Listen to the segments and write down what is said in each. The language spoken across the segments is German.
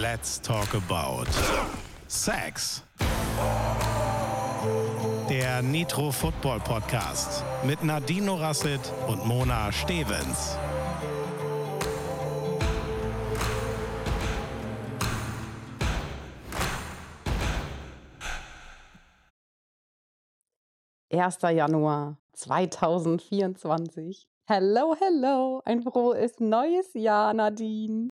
Let's talk about Sex. Der Nitro Football Podcast mit Nadine Rasset und Mona Stevens. Erster Januar 2024. Hello, hello. Ein frohes neues Jahr, Nadine.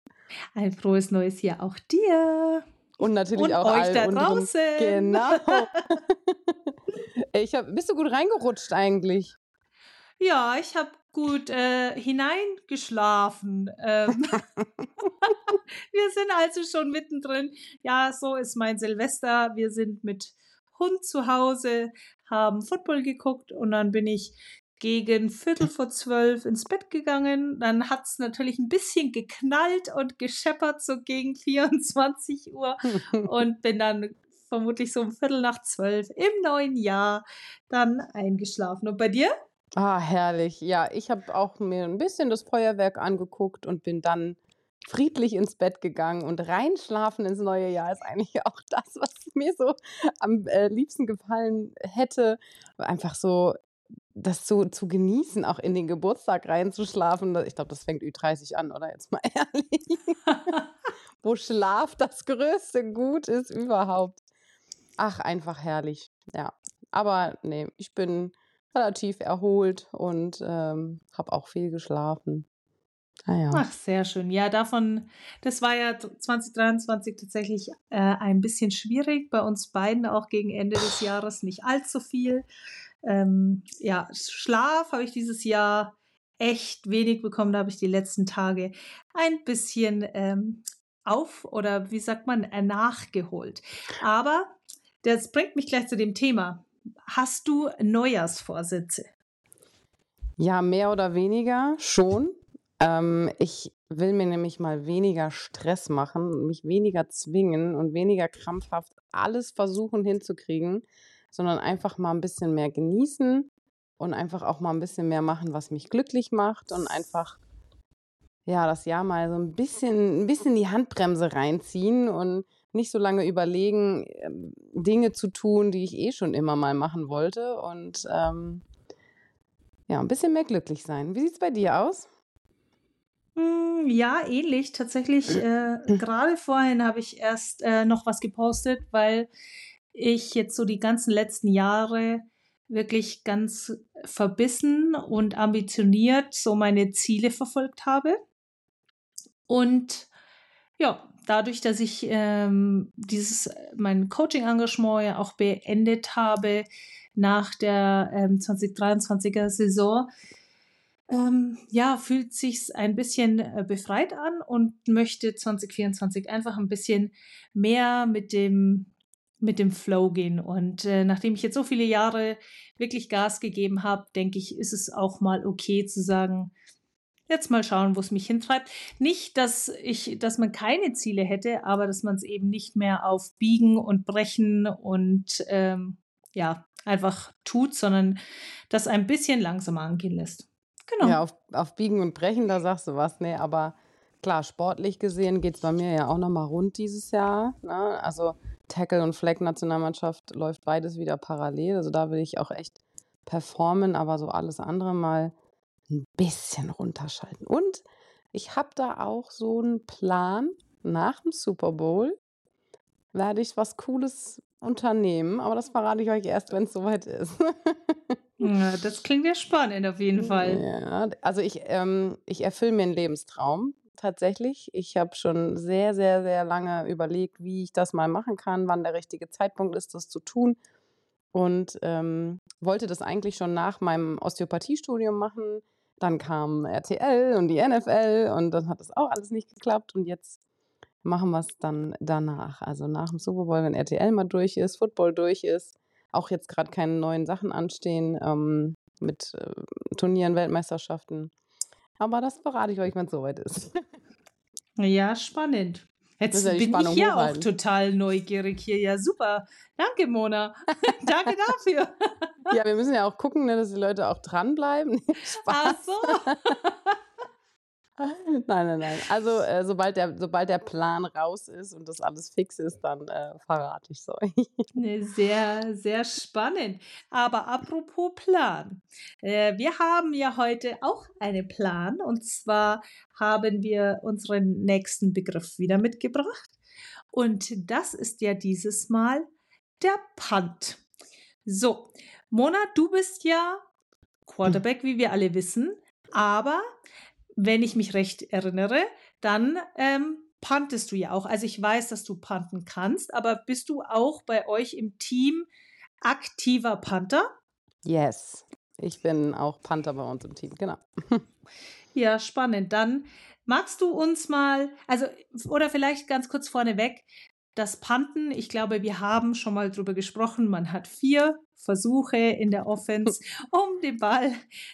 Ein frohes neues Jahr auch dir. Und natürlich Und auch euch da draußen. Genau. ich hab, bist du gut reingerutscht eigentlich? Ja, ich habe gut äh, hineingeschlafen. Ähm, wir sind also schon mittendrin. Ja, so ist mein Silvester. Wir sind mit Hund zu Hause, haben Football geguckt und dann bin ich gegen Viertel vor zwölf ins Bett gegangen. Dann hat's natürlich ein bisschen geknallt und gescheppert, so gegen 24 Uhr. und bin dann vermutlich so um Viertel nach zwölf im neuen Jahr dann eingeschlafen. Und bei dir? Ah, herrlich. Ja, ich habe auch mir ein bisschen das Feuerwerk angeguckt und bin dann friedlich ins Bett gegangen und reinschlafen ins neue Jahr ist eigentlich auch das, was mir so am äh, liebsten gefallen hätte. Einfach so das so zu genießen, auch in den Geburtstag reinzuschlafen. Ich glaube, das fängt Ü30 an, oder? Jetzt mal ehrlich. Wo Schlaf das größte Gut ist überhaupt. Ach, einfach herrlich. Ja. Aber nee, ich bin relativ erholt und ähm, habe auch viel geschlafen. Naja. Ach, sehr schön. Ja, davon, das war ja 2023 tatsächlich äh, ein bisschen schwierig. Bei uns beiden auch gegen Ende des Jahres nicht allzu viel. Ähm, ja, Schlaf habe ich dieses Jahr echt wenig bekommen. Da habe ich die letzten Tage ein bisschen ähm, auf oder wie sagt man, äh, nachgeholt. Aber das bringt mich gleich zu dem Thema. Hast du Neujahrsvorsätze? Ja, mehr oder weniger schon. Ähm, ich will mir nämlich mal weniger Stress machen, mich weniger zwingen und weniger krampfhaft alles versuchen hinzukriegen, sondern einfach mal ein bisschen mehr genießen und einfach auch mal ein bisschen mehr machen, was mich glücklich macht und einfach ja, das Jahr mal so ein bisschen, ein bisschen die Handbremse reinziehen und nicht so lange überlegen, ähm, Dinge zu tun, die ich eh schon immer mal machen wollte und ähm, ja, ein bisschen mehr glücklich sein. Wie sieht's bei dir aus? Mm, Ja, ähnlich. Tatsächlich, äh, gerade vorhin habe ich erst äh, noch was gepostet, weil ich jetzt so die ganzen letzten Jahre wirklich ganz verbissen und ambitioniert so meine Ziele verfolgt habe. Und ja, dadurch, dass ich ähm, dieses mein Coaching-Engagement ja auch beendet habe nach der ähm, 2023er Saison, ähm, ja, fühlt sich's ein bisschen äh, befreit an und möchte 2024 einfach ein bisschen mehr mit dem mit dem Flow gehen. Und äh, nachdem ich jetzt so viele Jahre wirklich Gas gegeben habe, denke ich, ist es auch mal okay zu sagen, jetzt mal schauen, wo es mich hintreibt. Nicht, dass ich, dass man keine Ziele hätte, aber dass man es eben nicht mehr auf Biegen und Brechen und ähm, ja einfach tut, sondern das ein bisschen langsamer angehen lässt. Genau. Ja, auf, auf Biegen und Brechen, da sagst du was. Nee, aber klar, sportlich gesehen geht's bei mir ja auch nochmal rund dieses Jahr. Ne? Also Tackle- und Flag-Nationalmannschaft läuft beides wieder parallel. Also da will ich auch echt performen, aber so alles andere mal ein bisschen runterschalten. Und ich habe da auch so einen Plan nach dem Super Bowl werde ich was Cooles unternehmen, aber das verrate ich euch erst, wenn es soweit ist. Ja, das klingt ja spannend auf jeden Fall. Ja, also ich, ähm, ich erfülle mir einen Lebenstraum tatsächlich. Ich habe schon sehr, sehr, sehr lange überlegt, wie ich das mal machen kann, wann der richtige Zeitpunkt ist, das zu tun. Und ähm, wollte das eigentlich schon nach meinem Osteopathiestudium machen. Dann kam RTL und die NFL und dann hat das auch alles nicht geklappt. Und jetzt machen wir es dann danach. Also nach dem Super Bowl, wenn RTL mal durch ist, Football durch ist, auch jetzt gerade keine neuen Sachen anstehen ähm, mit äh, Turnieren, Weltmeisterschaften. Aber das verrate ich euch, wenn es soweit ist. Ja, spannend. Jetzt die bin Spannung ich ja auch total neugierig hier. Ja, super. Danke, Mona. Danke dafür. ja, wir müssen ja auch gucken, ne, dass die Leute auch dranbleiben. Spaß. Ach so. Nein, nein, nein. Also, äh, sobald der sobald der Plan raus ist und das alles fix ist, dann, äh, verrate ich's euch. Ne, sehr, sehr spannend. Aber apropos Plan. Äh, wir haben ja heute auch einen Plan und zwar haben wir unseren nächsten Begriff wieder mitgebracht und das ist ja dieses Mal der Punt. So, Mona, du bist ja Quarterback, wie wir alle wissen, aber wenn ich mich recht erinnere, dann ähm, puntest du ja auch. Also ich weiß, dass du punten kannst, aber bist du auch bei euch im Team aktiver Panther? Yes, ich bin auch Panther bei uns im Team, genau. ja, spannend. Dann magst du uns mal, also oder vielleicht ganz kurz vorneweg, das Panten, ich glaube, wir haben schon mal drüber gesprochen. Man hat vier Versuche in der Offense, um den Ball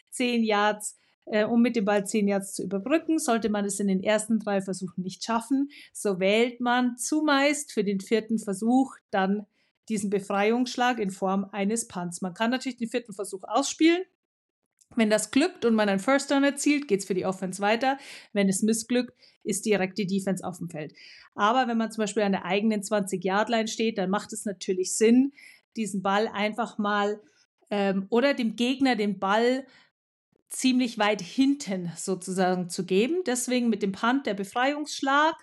zehn Yards um mit dem Ball zehn Yards zu überbrücken. Sollte man es in den ersten drei Versuchen nicht schaffen, so wählt man zumeist für den vierten Versuch dann diesen Befreiungsschlag in Form eines Punts. Man kann natürlich den vierten Versuch ausspielen. Wenn das glückt und man einen First Down erzielt, geht's für die Offense weiter. Wenn es missglückt, ist direkt die Defense auf dem Feld. Aber wenn man zum Beispiel an der eigenen 20-Yard-Line steht, dann macht es natürlich Sinn, diesen Ball einfach mal ähm, oder dem Gegner den Ball ziemlich weit hinten sozusagen zu geben. Deswegen mit dem Punt der Befreiungsschlag.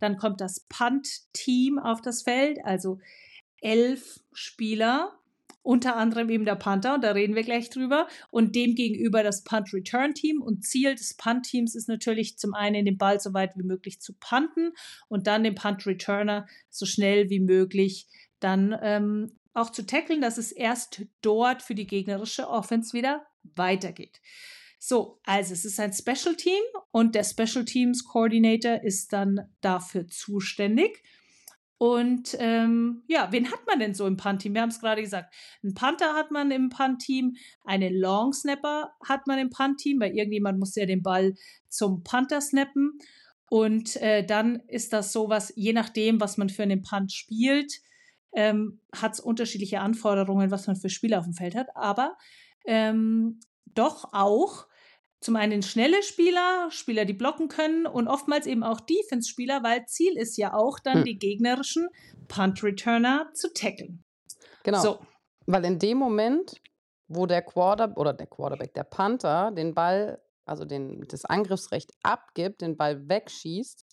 Dann kommt das Punt-Team auf das Feld, also elf Spieler, unter anderem eben der Panther, und da reden wir gleich drüber, und dem gegenüber das Punt-Return-Team. Und Ziel des Punt-Teams ist natürlich zum einen, den Ball so weit wie möglich zu punten und dann den Punt-Returner so schnell wie möglich dann ähm, auch zu tackeln, dass es erst dort für die gegnerische Offense wieder weitergeht. So, also es ist ein Special Team und der Special Teams Coordinator ist dann dafür zuständig. Und ähm, ja, wen hat man denn so im Punt-Team? Wir haben es gerade gesagt. Ein Panther hat man im Punt-Team, einen Long Snapper hat man im Punt-Team, weil irgendjemand muss ja den Ball zum Panther snappen. Und äh, dann ist das sowas, je nachdem, was man für einen Punt spielt, ähm, hat es unterschiedliche Anforderungen, was man für Spieler auf dem Feld hat. Aber ähm, doch auch zum einen schnelle Spieler, Spieler, die blocken können und oftmals eben auch Defense-Spieler, weil Ziel ist ja auch dann hm. die gegnerischen Punt-Returner zu tackeln. Genau. So. Weil in dem Moment, wo der Quarter oder der Quarterback, der Panther, den Ball, also den, das Angriffsrecht abgibt, den Ball wegschießt,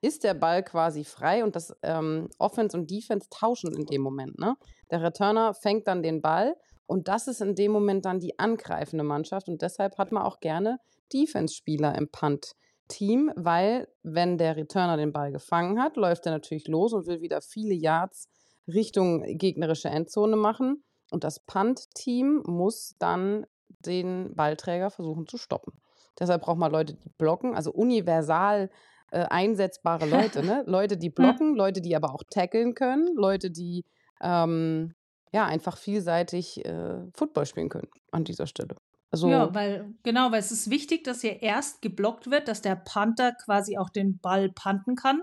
ist der Ball quasi frei und das ähm, Offense und Defense tauschen in dem Moment. Ne? Der Returner fängt dann den Ball und das ist in dem Moment dann die angreifende Mannschaft und deshalb hat man auch gerne Defense-Spieler im Punt-Team, weil wenn der Returner den Ball gefangen hat, läuft er natürlich los und will wieder viele Yards Richtung gegnerische Endzone machen und das Punt-Team muss dann den Ballträger versuchen zu stoppen. Deshalb braucht man Leute, die blocken, also universal äh, einsetzbare Leute, ne? Leute, die blocken, Leute, die aber auch tackeln können, Leute, die ähm, ja einfach vielseitig äh, Football spielen können an dieser Stelle. Also, ja, weil, genau, weil es ist wichtig, dass hier erst geblockt wird, dass der Panther quasi auch den Ball panten kann.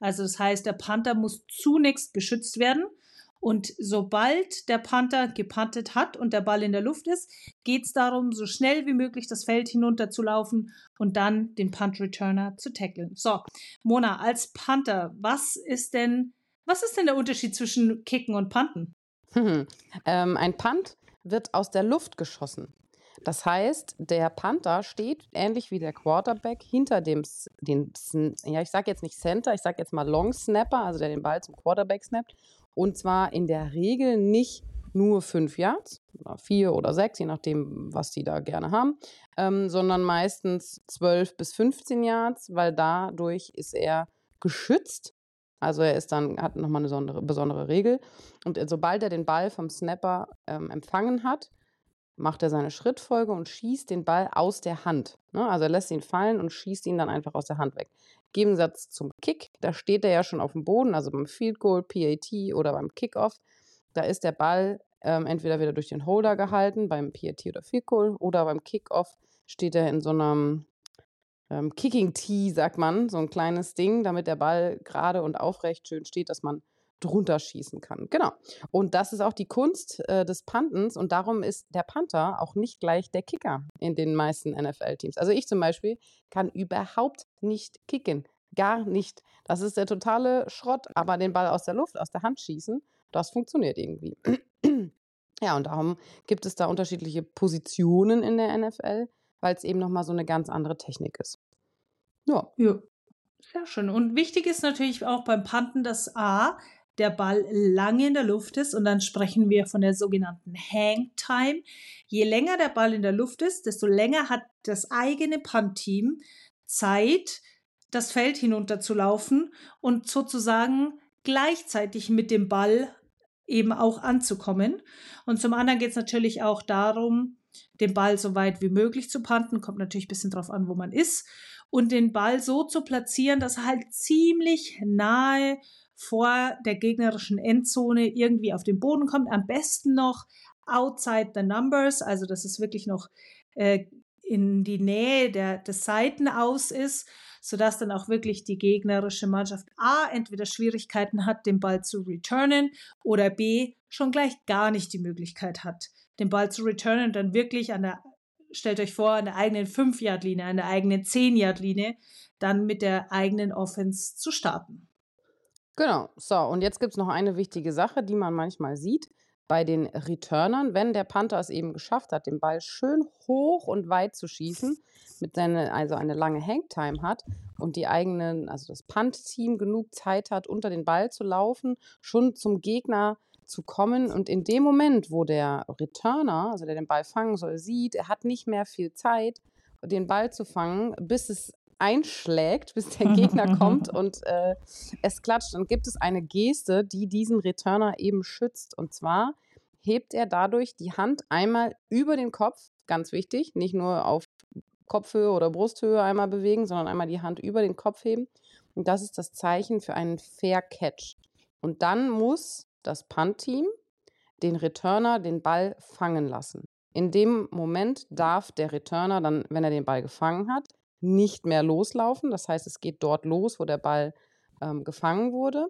Also das heißt, der Panther muss zunächst beschützt werden. Und sobald der Panther gepantet hat und der Ball in der Luft ist, geht es darum, so schnell wie möglich das Feld hinunter zu laufen und dann den Punt-Returner zu tackeln. So, Mona, als Panther, was ist denn, was ist denn der Unterschied zwischen Kicken und Panten? Hm. Ähm, ein Punt wird aus der Luft geschossen. Das heißt, der Panther steht ähnlich wie der Quarterback hinter dem, den, ja, ich sage jetzt nicht Center, ich sage jetzt mal Long Snapper, also der den Ball zum Quarterback snappt. Und zwar in der Regel nicht nur fünf Yards, oder vier oder sechs, je nachdem, was die da gerne haben, ähm, sondern meistens zwölf bis 15 Yards, weil dadurch ist er geschützt. Also er ist dann, hat nochmal eine besondere, besondere Regel. Und sobald er den Ball vom Snapper ähm, empfangen hat, macht er seine Schrittfolge und schießt den Ball aus der Hand. Ne? Also er lässt ihn fallen und schießt ihn dann einfach aus der Hand weg. Gegensatz zum Kick, da steht er ja schon auf dem Boden, also beim Field Goal, PAT oder beim Kickoff. Da ist der Ball ähm, entweder wieder durch den Holder gehalten, beim PAT oder Field Goal, oder beim Kickoff steht er in so einem ähm, Kicking Tee, sagt man, so ein kleines Ding, damit der Ball gerade und aufrecht schön steht, dass man drunter schießen kann. Genau. Und das ist auch die Kunst äh, des Pantens und darum ist der Panther auch nicht gleich der Kicker in den meisten NFL-Teams. Also ich zum Beispiel kann überhaupt nicht kicken. Gar nicht. Das ist der totale Schrott, aber den Ball aus der Luft, aus der Hand schießen, das funktioniert irgendwie. ja, und darum gibt es da unterschiedliche Positionen in der NFL, weil es eben nochmal so eine ganz andere Technik ist. Ja. ja. Sehr schön. Und wichtig ist natürlich auch beim Panten, dass A, der Ball lange in der Luft ist und dann sprechen wir von der sogenannten Hang Time. Je länger der Ball in der Luft ist, desto länger hat das eigene Punt-Team Zeit, das Feld hinunter zu laufen und sozusagen gleichzeitig mit dem Ball eben auch anzukommen. Und zum anderen geht es natürlich auch darum, den Ball so weit wie möglich zu panten. Kommt natürlich ein bisschen drauf an, wo man ist. Und den Ball so zu platzieren, dass er halt ziemlich nahe vor der gegnerischen Endzone irgendwie auf den Boden kommt. Am besten noch outside the numbers, also dass es wirklich noch äh, in die Nähe der, des Seiten aus ist, sodass dann auch wirklich die gegnerische Mannschaft A entweder Schwierigkeiten hat, den Ball zu returnen oder B schon gleich gar nicht die Möglichkeit hat, den Ball zu returnen und dann wirklich an der, stellt euch vor, an der eigenen 5-Yard-Linie, an der eigenen 10-Yard-Linie, dann mit der eigenen Offense zu starten. Genau. So, und jetzt gibt es noch eine wichtige Sache, die man manchmal sieht bei den Returnern, wenn der Panther es eben geschafft hat, den Ball schön hoch und weit zu schießen, mit seine, also eine lange Hangtime hat und die eigenen, also das Punt-Team genug Zeit hat, unter den Ball zu laufen, schon zum Gegner zu kommen. Und in dem Moment, wo der Returner, also der den Ball fangen soll, sieht, er hat nicht mehr viel Zeit, den Ball zu fangen, bis es einschlägt, bis der Gegner kommt und äh, es klatscht, dann gibt es eine Geste, die diesen Returner eben schützt. Und zwar hebt er dadurch die Hand einmal über den Kopf, ganz wichtig, nicht nur auf Kopfhöhe oder Brusthöhe einmal bewegen, sondern einmal die Hand über den Kopf heben. Und das ist das Zeichen für einen Fair Catch. Und dann muss das Punt-Team den Returner den Ball fangen lassen. In dem Moment darf der Returner dann, wenn er den Ball gefangen hat, nicht mehr loslaufen. Das heißt, es geht dort los, wo der Ball ähm, gefangen wurde.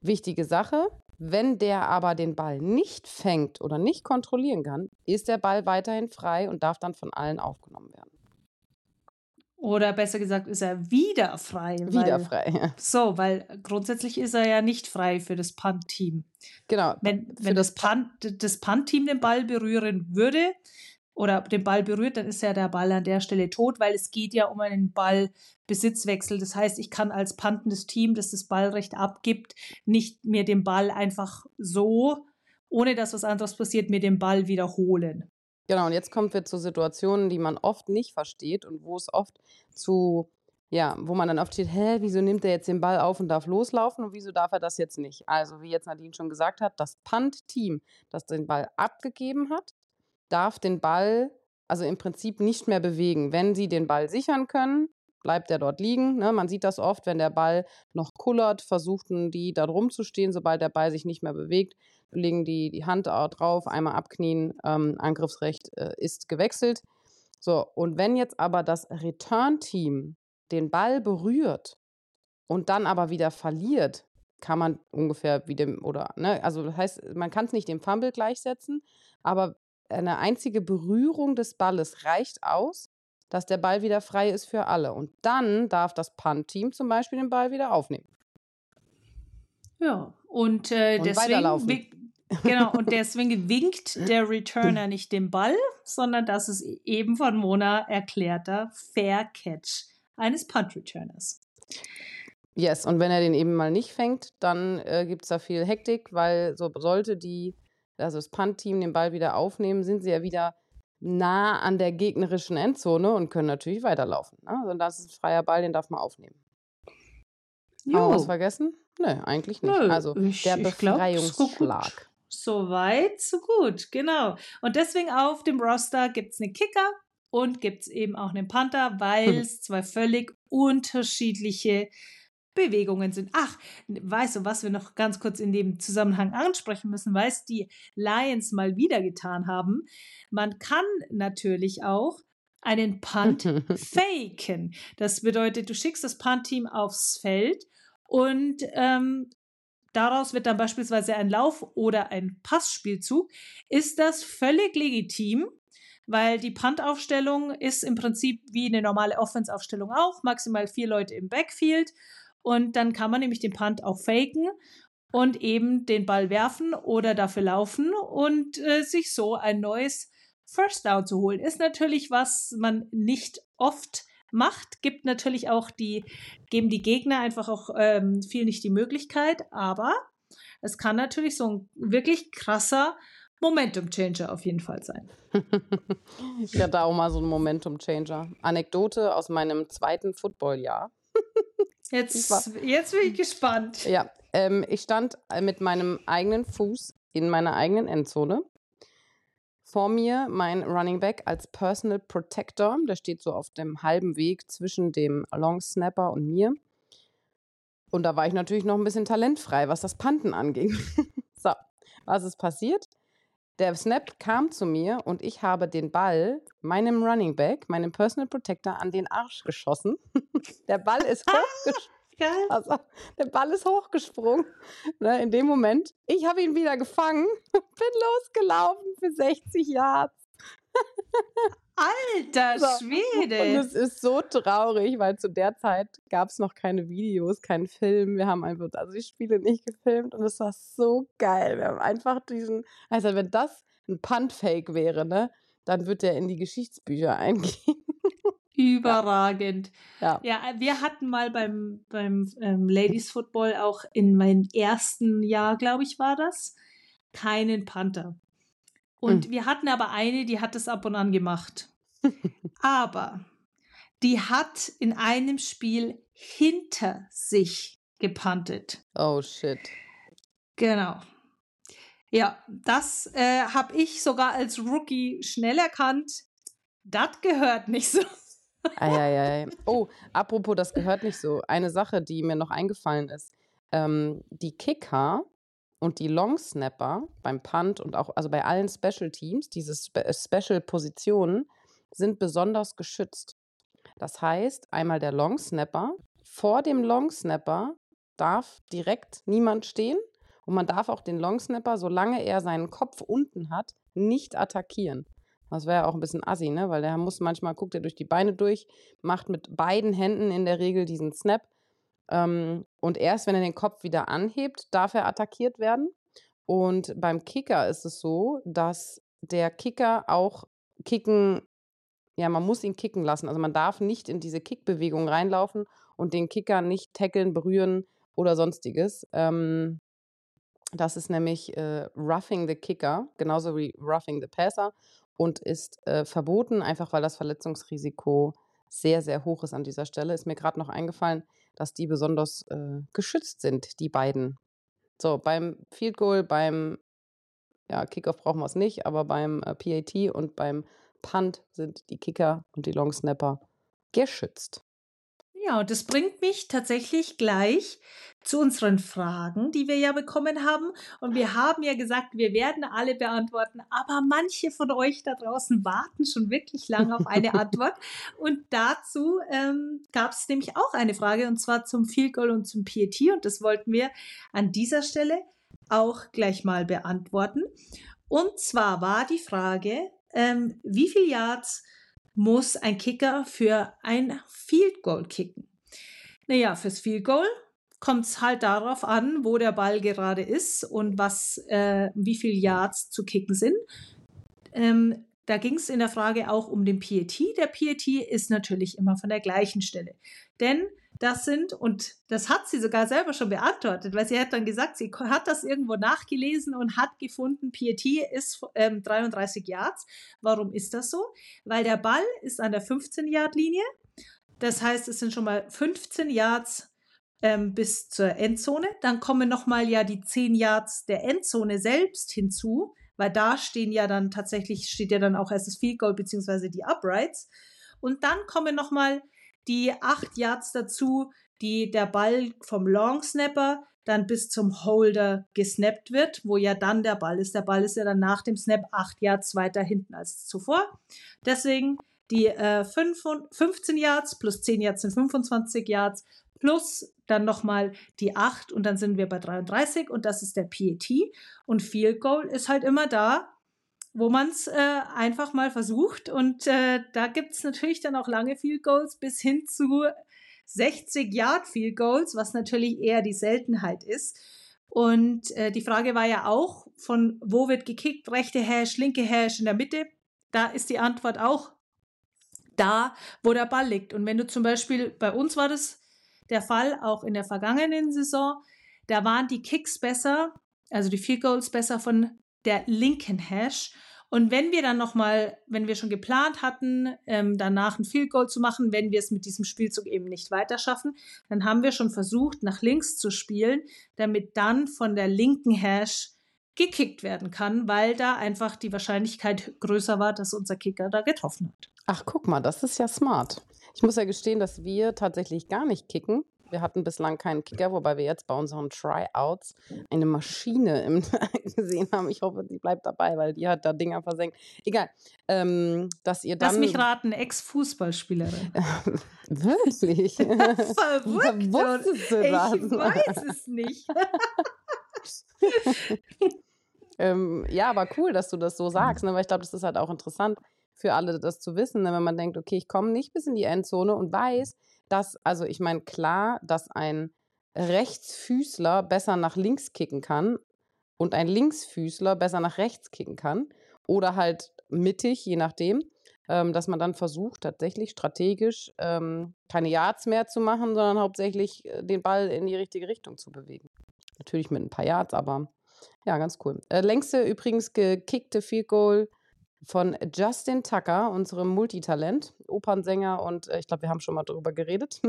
Wichtige Sache, wenn der aber den Ball nicht fängt oder nicht kontrollieren kann, ist der Ball weiterhin frei und darf dann von allen aufgenommen werden. Oder besser gesagt, ist er wieder frei. Wieder weil, frei, ja. So, weil grundsätzlich ist er ja nicht frei für das Punt-Team. Genau. Wenn, wenn das, Punt, das Punt-Team den Ball berühren würde, oder den Ball berührt, dann ist ja der Ball an der Stelle tot, weil es geht ja um einen Ballbesitzwechsel. Das heißt, ich kann als pantendes Team, das das Ballrecht abgibt, nicht mir den Ball einfach so, ohne dass was anderes passiert, mir den Ball wiederholen. Genau, und jetzt kommen wir zu Situationen, die man oft nicht versteht und wo es oft zu, ja, wo man dann oft steht, hä, wieso nimmt er jetzt den Ball auf und darf loslaufen und wieso darf er das jetzt nicht? Also, wie jetzt Nadine schon gesagt hat, das Punt-Team, das den Ball abgegeben hat, darf den Ball also im Prinzip nicht mehr bewegen. Wenn sie den Ball sichern können, bleibt er dort liegen. Ne? Man sieht das oft, wenn der Ball noch kullert, versuchten die da drum zu stehen. Sobald der Ball sich nicht mehr bewegt, legen die die Hand drauf, einmal abknien, ähm, Angriffsrecht äh, ist gewechselt. So, und wenn jetzt aber das Return-Team den Ball berührt und dann aber wieder verliert, kann man ungefähr wie dem, oder, ne, also das heißt, man kann es nicht dem Fumble gleichsetzen, aber eine einzige Berührung des Balles reicht aus, dass der Ball wieder frei ist für alle. Und dann darf das Punt-Team zum Beispiel den Ball wieder aufnehmen. Ja, und, äh, und deswegen, genau, und deswegen winkt der Returner nicht den Ball, sondern das ist eben von Mona erklärter Fair Catch eines Punt-Returners. Yes, und wenn er den eben mal nicht fängt, dann äh, gibt es da viel Hektik, weil so sollte die also das Punt-Team den Ball wieder aufnehmen, sind sie ja wieder nah an der gegnerischen Endzone und können natürlich weiterlaufen. Ne? Also das ist ein freier Ball, den darf man aufnehmen. Jo. Haben wir was vergessen? Nö, eigentlich nicht. Nö, also ich, der Befreiungsschlag. So weit, so gut, genau. Und deswegen auf dem Roster gibt es einen Kicker und gibt es eben auch einen Panther, weil es zwei völlig unterschiedliche Bewegungen sind. Ach, weißt du, was wir noch ganz kurz in dem Zusammenhang ansprechen müssen, weil es die Lions mal wieder getan haben. Man kann natürlich auch einen Punt faken. Das bedeutet, du schickst das Punt-Team aufs Feld und ähm, daraus wird dann beispielsweise ein Lauf oder ein Passspielzug, ist das völlig legitim, weil die Punt-Aufstellung ist im Prinzip wie eine normale Offense-Aufstellung auch, maximal vier Leute im Backfield. Und dann kann man nämlich den Punt auch faken und eben den Ball werfen oder dafür laufen und äh, sich so ein neues First Down zu holen. Ist natürlich, was man nicht oft macht, gibt natürlich auch die, geben die Gegner einfach auch ähm, viel nicht die Möglichkeit, aber es kann natürlich so ein wirklich krasser Momentum Changer auf jeden Fall sein. ich hatte auch mal so einen Momentum Changer. Anekdote aus meinem zweiten Footballjahr. jetzt, jetzt bin ich gespannt. Ja, ähm, ich stand äh, mit meinem eigenen Fuß in meiner eigenen Endzone. Vor mir mein Running Back als Personal Protector. Der steht so auf dem halben Weg zwischen dem Long Snapper und mir. Und da war ich natürlich noch ein bisschen talentfrei, was das Panten anging. so, was ist passiert? Der Snap kam zu mir und ich habe den Ball meinem Running Back, meinem Personal Protector, an den Arsch geschossen. der Ball ist hochgesprungen. Geil. Also, der Ball ist hochgesprungen. Ne, in dem Moment, ich habe ihn wieder gefangen, bin losgelaufen für 60 Yards. Alter. Schwede. Und es ist so traurig, weil zu der Zeit gab es noch keine Videos, keinen Film. Wir haben einfach, also die Spiele nicht gefilmt und es war so geil. Wir haben einfach diesen, also wenn das ein Punt-Fake wäre, ne, dann wird der in die Geschichtsbücher eingehen. Überragend. Ja. Ja, wir hatten mal beim, beim ähm, Ladies Football auch in meinem ersten Jahr, glaube ich, war das, keinen Panther. Und wir hatten aber eine, die hat es ab und an gemacht. aber die hat in einem Spiel hinter sich gepantet. Oh shit. Genau. Ja, das äh, habe ich sogar als Rookie schnell erkannt. Das gehört nicht so. Eieiei. Oh, apropos, das gehört nicht so. Eine Sache, die mir noch eingefallen ist. Ähm, die Kicker und die Long Snapper beim Punt und auch, also bei allen Special Teams, diese Spe äh, Special Positionen, sind besonders geschützt. Das heißt, einmal der Long Snapper. Vor dem Long Snapper darf direkt niemand stehen und man darf auch den Long Snapper, solange er seinen Kopf unten hat, nicht attackieren. Das wäre ja auch ein bisschen assi, ne? Weil der muss manchmal, guckt er durch die Beine durch, macht mit beiden Händen in der Regel diesen Snap. Ähm, und erst wenn er den Kopf wieder anhebt, darf er attackiert werden. Und beim Kicker ist es so, dass der Kicker auch kicken, ja, man muss ihn kicken lassen. Also man darf nicht in diese Kickbewegung reinlaufen und den Kicker nicht tackeln, berühren oder sonstiges. Ähm, das ist nämlich äh, Roughing the Kicker, genauso wie Roughing the Passer und ist äh, verboten, einfach weil das Verletzungsrisiko sehr, sehr hoch ist an dieser Stelle. Ist mir gerade noch eingefallen, dass die besonders äh, geschützt sind, die beiden. So, beim Field Goal, beim ja, Kickoff brauchen wir es nicht, aber beim äh, PAT und beim Punt sind die Kicker und die Long Snapper geschützt. Ja, und das bringt mich tatsächlich gleich zu unseren Fragen, die wir ja bekommen haben. Und wir haben ja gesagt, wir werden alle beantworten, aber manche von euch da draußen warten schon wirklich lange auf eine Antwort. Und dazu ähm, gab es nämlich auch eine Frage, und zwar zum Field Goal und zum PAT. Und das wollten wir an dieser Stelle auch gleich mal beantworten. Und zwar war die Frage, ähm, wie viel Yards muss ein Kicker für ein Field Goal kicken? Naja, fürs Field Goal kommt es halt darauf an, wo der Ball gerade ist und was, äh, wie viel Yards zu kicken sind. Ähm, da ging es in der Frage auch um den PAT. Der PAT ist natürlich immer von der gleichen Stelle. Denn das sind, und das hat sie sogar selber schon beantwortet, weil sie hat dann gesagt, sie hat das irgendwo nachgelesen und hat gefunden, PAT ist ähm, 33 Yards. Warum ist das so? Weil der Ball ist an der 15-Yard-Linie. Das heißt, es sind schon mal 15 Yards ähm, bis zur Endzone. Dann kommen nochmal ja die 10 Yards der Endzone selbst hinzu, weil da stehen ja dann tatsächlich, steht ja dann auch erst das Field Goal beziehungsweise die Uprights. Und dann kommen nochmal die 8 Yards dazu, die der Ball vom Long Snapper dann bis zum Holder gesnappt wird, wo ja dann der Ball ist. Der Ball ist ja dann nach dem Snap 8 Yards weiter hinten als zuvor. Deswegen die äh, 5, 15 Yards plus 10 Yards sind 25 Yards plus dann nochmal die 8 und dann sind wir bei 33 und das ist der PAT. Und Field Goal ist halt immer da, wo man es äh, einfach mal versucht. Und äh, da gibt es natürlich dann auch lange Field Goals bis hin zu 60 Yard Field Goals, was natürlich eher die Seltenheit ist. Und äh, die Frage war ja auch, von wo wird gekickt, rechte Hash, linke Hash in der Mitte. Da ist die Antwort auch da, wo der Ball liegt. Und wenn du zum Beispiel, bei uns war das der Fall, auch in der vergangenen Saison, da waren die Kicks besser, also die Field Goals besser von der linken Hash. Und wenn wir dann nochmal, wenn wir schon geplant hatten, ähm, danach ein Field Goal zu machen, wenn wir es mit diesem Spielzug eben nicht weiter schaffen, dann haben wir schon versucht, nach links zu spielen, damit dann von der linken Hash gekickt werden kann, weil da einfach die Wahrscheinlichkeit größer war, dass unser Kicker da getroffen hat. Ach, guck mal, das ist ja smart. Ich muss ja gestehen, dass wir tatsächlich gar nicht kicken. Wir hatten bislang keinen Kicker, wobei wir jetzt bei unseren Tryouts eine Maschine im gesehen haben. Ich hoffe, sie bleibt dabei, weil die hat da Dinger versenkt. Egal. Ähm, dass ihr dann. Lass mich raten, Ex-Fußballspielerin. Wirklich? Verrückt. Wusstest du das? Ich weiß es nicht. ähm, ja, aber cool, dass du das so sagst, ne? weil ich glaube, das ist halt auch interessant für alle, das zu wissen, ne? wenn man denkt, okay, ich komme nicht bis in die Endzone und weiß, dass, also ich meine, klar, dass ein Rechtsfüßler besser nach links kicken kann und ein Linksfüßler besser nach rechts kicken kann oder halt mittig, je nachdem, ähm, dass man dann versucht, tatsächlich strategisch ähm, keine Yards mehr zu machen, sondern hauptsächlich äh, den Ball in die richtige Richtung zu bewegen. Natürlich mit ein paar Yards, aber ja, ganz cool. Äh, längste übrigens gekickte Field Goal von Justin Tucker, unserem Multitalent, Opernsänger und äh, ich glaube, wir haben schon mal darüber geredet.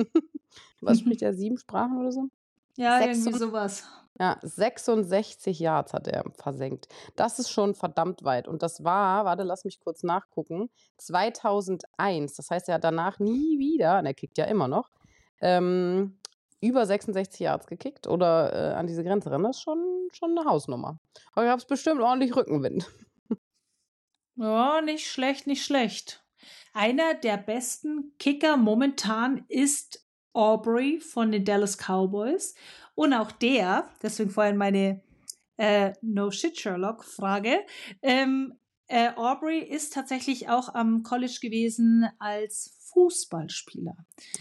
Was spricht er? Sieben Sprachen oder so? Ja, irgendwie sowas. Ja, 66 Yards hat er versenkt. Das ist schon verdammt weit. Und das war, warte, lass mich kurz nachgucken, 2001. Das heißt, er hat danach nie wieder, und er kickt ja immer noch, ähm, über 66 Yards gekickt oder äh, an diese Grenze rennen. Das ist schon, schon eine Hausnummer. Aber ich habe es bestimmt ordentlich Rückenwind. Ja, nicht schlecht, nicht schlecht. Einer der besten Kicker momentan ist Aubrey von den Dallas Cowboys. Und auch der, deswegen vorhin meine äh, No Shit Sherlock Frage, ähm, äh, Aubrey ist tatsächlich auch am College gewesen als Fußballspieler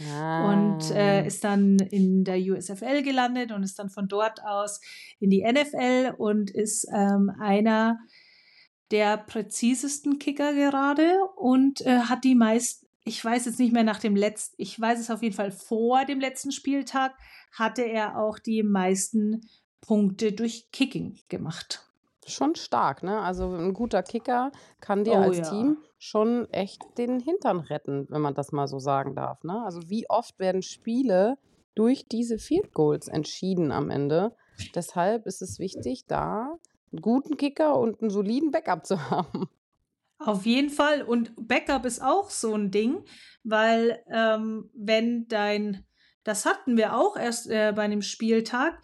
Ah. und äh, ist dann in der USFL gelandet und ist dann von dort aus in die NFL und ist ähm, einer der präzisesten Kicker gerade und äh, hat die meisten, ich weiß jetzt nicht mehr nach dem letzten, ich weiß es auf jeden Fall vor dem letzten Spieltag, hatte er auch die meisten Punkte durch Kicking gemacht. Schon stark, ne? Also ein guter Kicker kann dir Oh als ja. Team schon echt den Hintern retten, wenn man das mal so sagen darf, ne? Also wie oft werden Spiele durch diese Field Goals entschieden am Ende? Deshalb ist es wichtig, da einen guten Kicker und einen soliden Backup zu haben. Auf jeden Fall. Und Backup ist auch so ein Ding, weil ähm, wenn dein, das hatten wir auch erst äh, bei einem Spieltag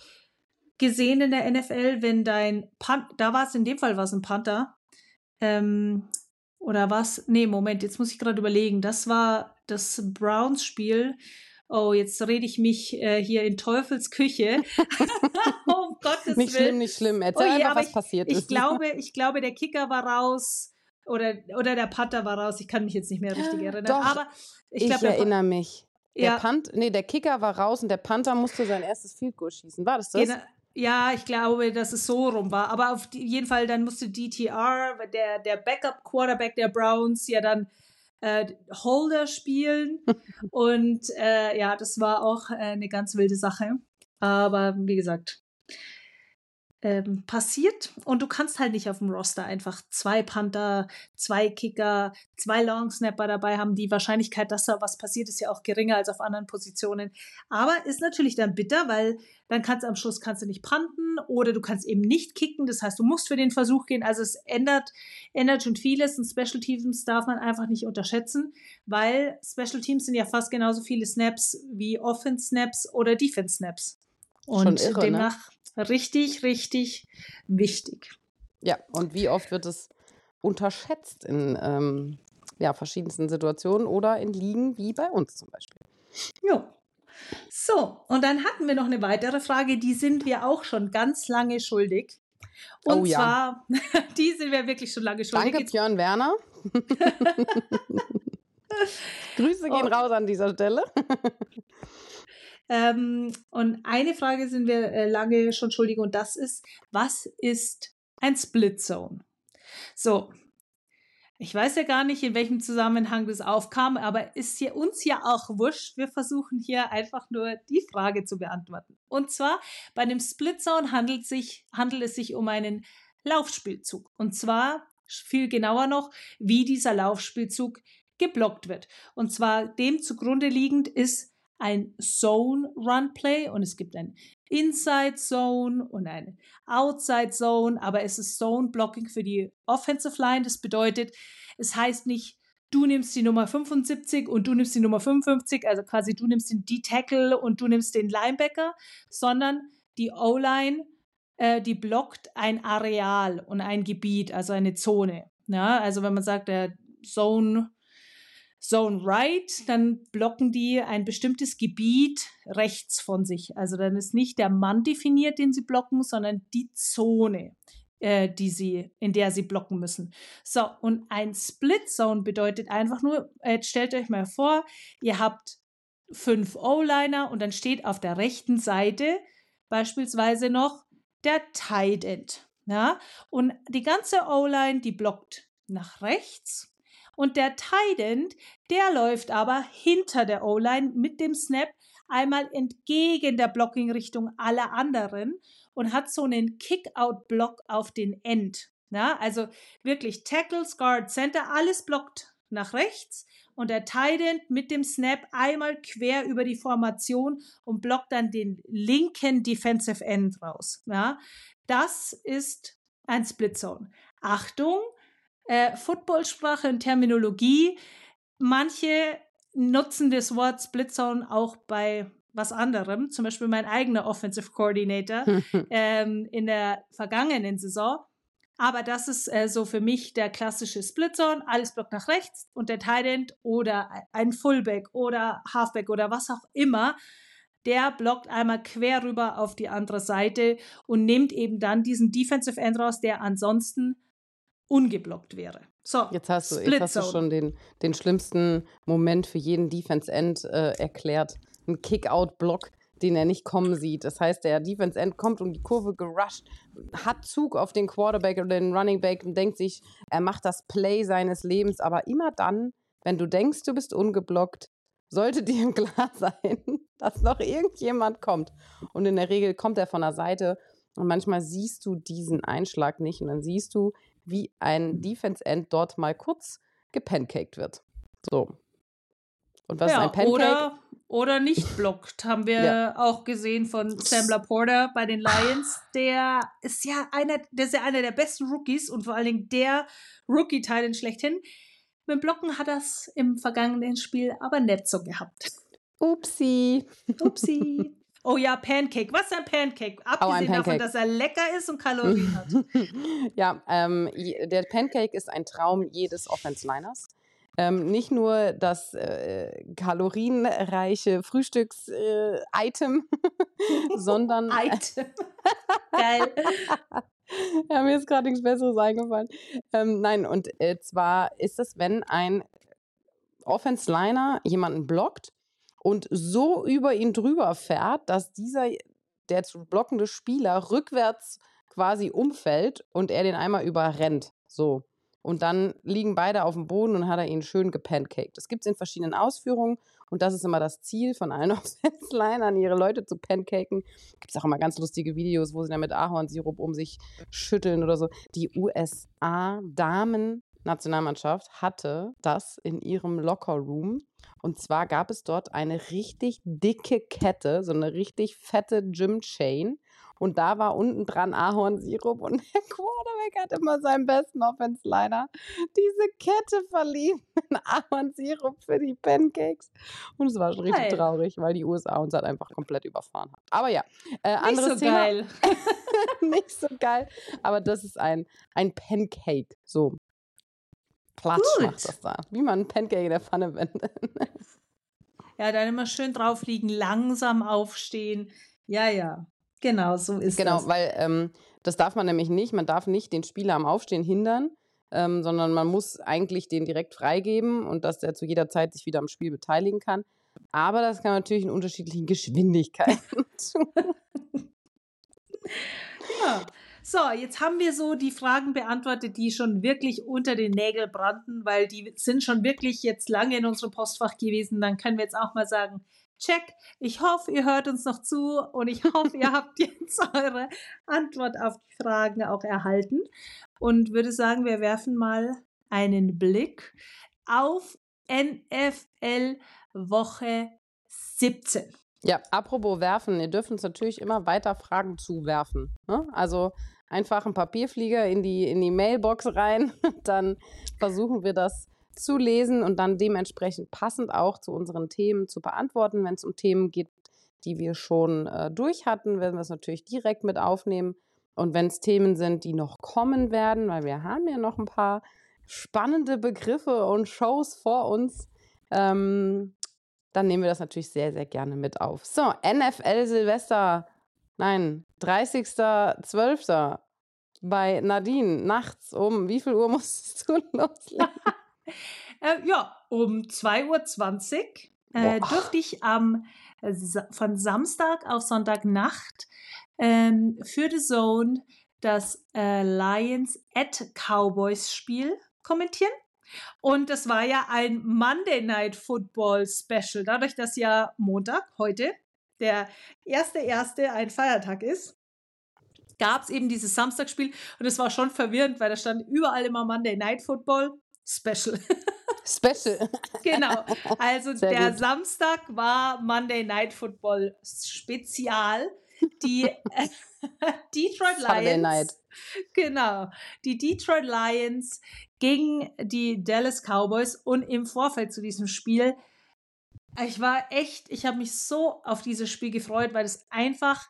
gesehen in der NFL, wenn dein Pan da war es in dem Fall was ein Panther, ähm, oder was? Nee, Moment, jetzt muss ich gerade überlegen. Das war das Browns-Spiel. Oh, jetzt rede ich mich äh, hier in Teufels Küche. um Gottes Nicht Willen. schlimm, nicht schlimm. Erzähl Oh je, einfach, was passiert Ich ist. glaube, ich glaube, der Kicker war raus oder, oder der Putter war raus. Ich kann mich jetzt nicht mehr richtig erinnern. Doch, aber ich ich, der- erinnere mich. Der ja, Punt, nee, der Kicker war raus und der Panther musste sein erstes Field Goal schießen. War das das? gena- ja, ich glaube, dass es so rum war. Aber auf jeden Fall, dann musste DTR, der, der Backup-Quarterback der Browns, ja dann äh, Holder spielen. Und äh, ja, das war auch äh, eine ganz wilde Sache. Aber wie gesagt, ähm, passiert und du kannst halt nicht auf dem Roster einfach zwei Panther, zwei Kicker, zwei Long Snapper dabei haben. Die Wahrscheinlichkeit, dass da was passiert, ist ja auch geringer als auf anderen Positionen. Aber ist natürlich dann bitter, weil dann kannst du am Schluss kannst du nicht panten oder du kannst eben nicht kicken. Das heißt, du musst für den Versuch gehen. Also es ändert, ändert schon vieles und Special Teams darf man einfach nicht unterschätzen, weil Special Teams sind ja fast genauso viele Snaps wie Offense Snaps oder Defense Snaps. Und irre, ne? demnach richtig, richtig wichtig. Ja, und wie oft wird es unterschätzt in, ähm, ja, verschiedensten Situationen oder in Ligen wie bei uns zum Beispiel. Ja. So, und dann hatten wir noch eine weitere Frage, die sind wir auch schon ganz lange schuldig. Und Oh ja. zwar, die sind wir wirklich schon lange schuldig. Danke, Björn Werner. Grüße gehen Oh. raus an dieser Stelle. Ähm, und eine Frage sind wir äh, lange schon schuldig und das ist, was ist ein Split Zone? So, ich weiß ja gar nicht, in welchem Zusammenhang das aufkam, aber ist hier uns ja auch wurscht. Wir versuchen hier einfach nur die Frage zu beantworten. Und zwar bei einem Split Zone handelt, sich, handelt es sich um einen Laufspielzug. Und zwar viel genauer noch, wie dieser Laufspielzug geblockt wird. Und zwar dem zugrunde liegend ist ein Zone Run Play und es gibt ein Inside Zone und ein Outside Zone, aber es ist Zone Blocking für die Offensive Line. Das bedeutet, es heißt nicht, du nimmst die Nummer 75 und du nimmst die Nummer 55, also quasi du nimmst den D-Tackle und du nimmst den Linebacker, sondern die O-Line, äh, die blockt ein Areal und ein Gebiet, also eine Zone. Ja, also wenn man sagt, der Zone Zone Right, dann blocken die ein bestimmtes Gebiet rechts von sich. Also dann ist nicht der Mann definiert, den sie blocken, sondern die Zone, äh, die sie, in der sie blocken müssen. So, und ein Split Zone bedeutet einfach nur, äh, jetzt stellt euch mal vor, ihr habt fünf O-Liner und dann steht auf der rechten Seite beispielsweise noch der Tight End. Ja? Und die ganze O-Line, die blockt nach rechts und der Tight der läuft aber hinter der O-Line mit dem Snap einmal entgegen der Blocking-Richtung aller anderen und hat so einen Kick-Out-Block auf den End. Ja, also wirklich Tackles, Guard, Center, alles blockt nach rechts und der Tight mit dem Snap einmal quer über die Formation und blockt dann den linken Defensive End raus. Ja, das ist ein Split Zone. Achtung, äh, Footballsprache und Terminologie. Manche nutzen das Wort Split Zone auch bei was anderem. Zum Beispiel mein eigener Offensive Coordinator ähm, in der vergangenen Saison. Aber das ist äh, so für mich der klassische Split Zone. Alles blockt nach rechts und der Tight End oder ein Fullback oder Halfback oder was auch immer, der blockt einmal quer rüber auf die andere Seite und nimmt eben dann diesen Defensive End raus, der ansonsten ungeblockt wäre. So, Jetzt hast du, jetzt hast du schon den, den schlimmsten Moment für jeden Defense-End äh, erklärt. Ein Kick-Out-Block, den er nicht kommen sieht. Das heißt, der Defense-End kommt um die Kurve gerusht, hat Zug auf den Quarterback oder den Running Back und denkt sich, er macht das Play seines Lebens. Aber immer dann, wenn du denkst, du bist ungeblockt, sollte dir im klar sein, dass noch irgendjemand kommt. Und in der Regel kommt er von der Seite und manchmal siehst du diesen Einschlag nicht und dann siehst du, wie ein Defense-End dort mal kurz gepancaked wird. So. Und was ist ja, ein Pancake? oder, oder nicht blockt, haben wir Ja. auch gesehen von Sam Laporta bei den Lions. Der ist ja einer, der ist ja einer der besten Rookies und vor allen Dingen der Rookie-Teil schlechthin. Mit Blocken hat es im vergangenen Spiel aber nicht so gehabt. Upsi. Upsi. Oh ja, Pancake. Was ist ein Pancake? Abgesehen davon, Pancake. dass er lecker ist und Kalorien hat. ja, ähm, der Pancake ist ein Traum jedes Offense-Liners. Ähm, nicht nur das äh, kalorienreiche Frühstücks-Item, sondern Item. Geil. ja, mir ist gerade nichts Besseres eingefallen. Ähm, nein, und äh, zwar ist es, wenn ein Offense-Liner jemanden blockt und so über ihn drüber fährt, dass dieser, der zu blockende Spieler rückwärts quasi umfällt und er den einmal überrennt. So. Und dann liegen beide auf dem Boden und hat er ihn schön gepancaked. Das gibt es in verschiedenen Ausführungen und das ist immer das Ziel von allen Offense-Linern, ihre Leute zu pancaken. Gibt es auch immer ganz lustige Videos, wo sie dann mit Ahornsirup um sich schütteln oder so. Die USA-Damen-Nationalmannschaft hatte das in ihrem Lockerroom. Und zwar gab es dort eine richtig dicke Kette, so eine richtig fette Gym-Chain. Und da war unten dran Ahornsirup und der Quarterback hat immer seinen besten Offense-Liner diese Kette verliehen in Ahornsirup für die Pancakes. Und es war schon richtig Geil. traurig, weil die USA uns halt einfach komplett überfahren hat. Aber ja, äh, Nicht anderes so Thema. geil. nicht so geil. Aber das ist ein, ein Pancake. So. Platsch macht das da. Wie man ein Pancake in der Pfanne wendet. Ja, dann immer schön drauf liegen, langsam aufstehen. Ja, ja. Genau, so ist genau, das. Genau, weil ähm, das darf man nämlich nicht. Man darf nicht den Spieler am Aufstehen hindern, ähm, sondern man muss eigentlich den direkt freigeben und dass der zu jeder Zeit sich wieder am Spiel beteiligen kann. Aber das kann man natürlich in unterschiedlichen Geschwindigkeiten tun. ja. So, jetzt haben wir so die Fragen beantwortet, die schon wirklich unter den Nägeln brannten, weil die sind schon wirklich jetzt lange in unserem Postfach gewesen. Dann können wir jetzt auch mal sagen, check. Ich hoffe, ihr hört uns noch zu und ich hoffe, ihr habt jetzt eure Antwort auf die Fragen auch erhalten und würde sagen, wir werfen mal einen Blick auf NFL Woche 17. Ja, apropos werfen, ihr dürft uns natürlich immer weiter Fragen zuwerfen. Ne? Also einfach einen Papierflieger in die, in die Mailbox rein, dann versuchen wir das zu lesen und dann dementsprechend passend auch zu unseren Themen zu beantworten. Wenn es um Themen geht, die wir schon äh, durch hatten, werden wir es natürlich direkt mit aufnehmen. Und wenn es Themen sind, die noch kommen werden, weil wir haben ja noch ein paar spannende Begriffe und Shows vor uns, ähm, dann nehmen wir das natürlich sehr, sehr gerne mit auf. So, NFL Silvester, nein, 30.12. bei Nadine, nachts um, wie viel Uhr musstest du loslegen? äh, ja, um 2.20 Uhr äh, durfte ich am, äh, von Samstag auf Sonntagnacht ähm, für The Zone das äh, Lions at Cowboys Spiel kommentieren. Und das war ja ein Monday Night Football Special. Dadurch, dass ja Montag, heute, der erste erste ein Feiertag ist, gab es eben dieses Samstagspiel und es war schon verwirrend, weil da stand überall immer Monday Night Football Special. Special. genau. Also Sehr der gut. Samstag war Monday Night Football Spezial. Die äh, Detroit Lions. Night. Genau. Die Detroit Lions gegen die Dallas Cowboys und im Vorfeld zu diesem Spiel. Ich war echt, ich habe mich so auf dieses Spiel gefreut, weil es einfach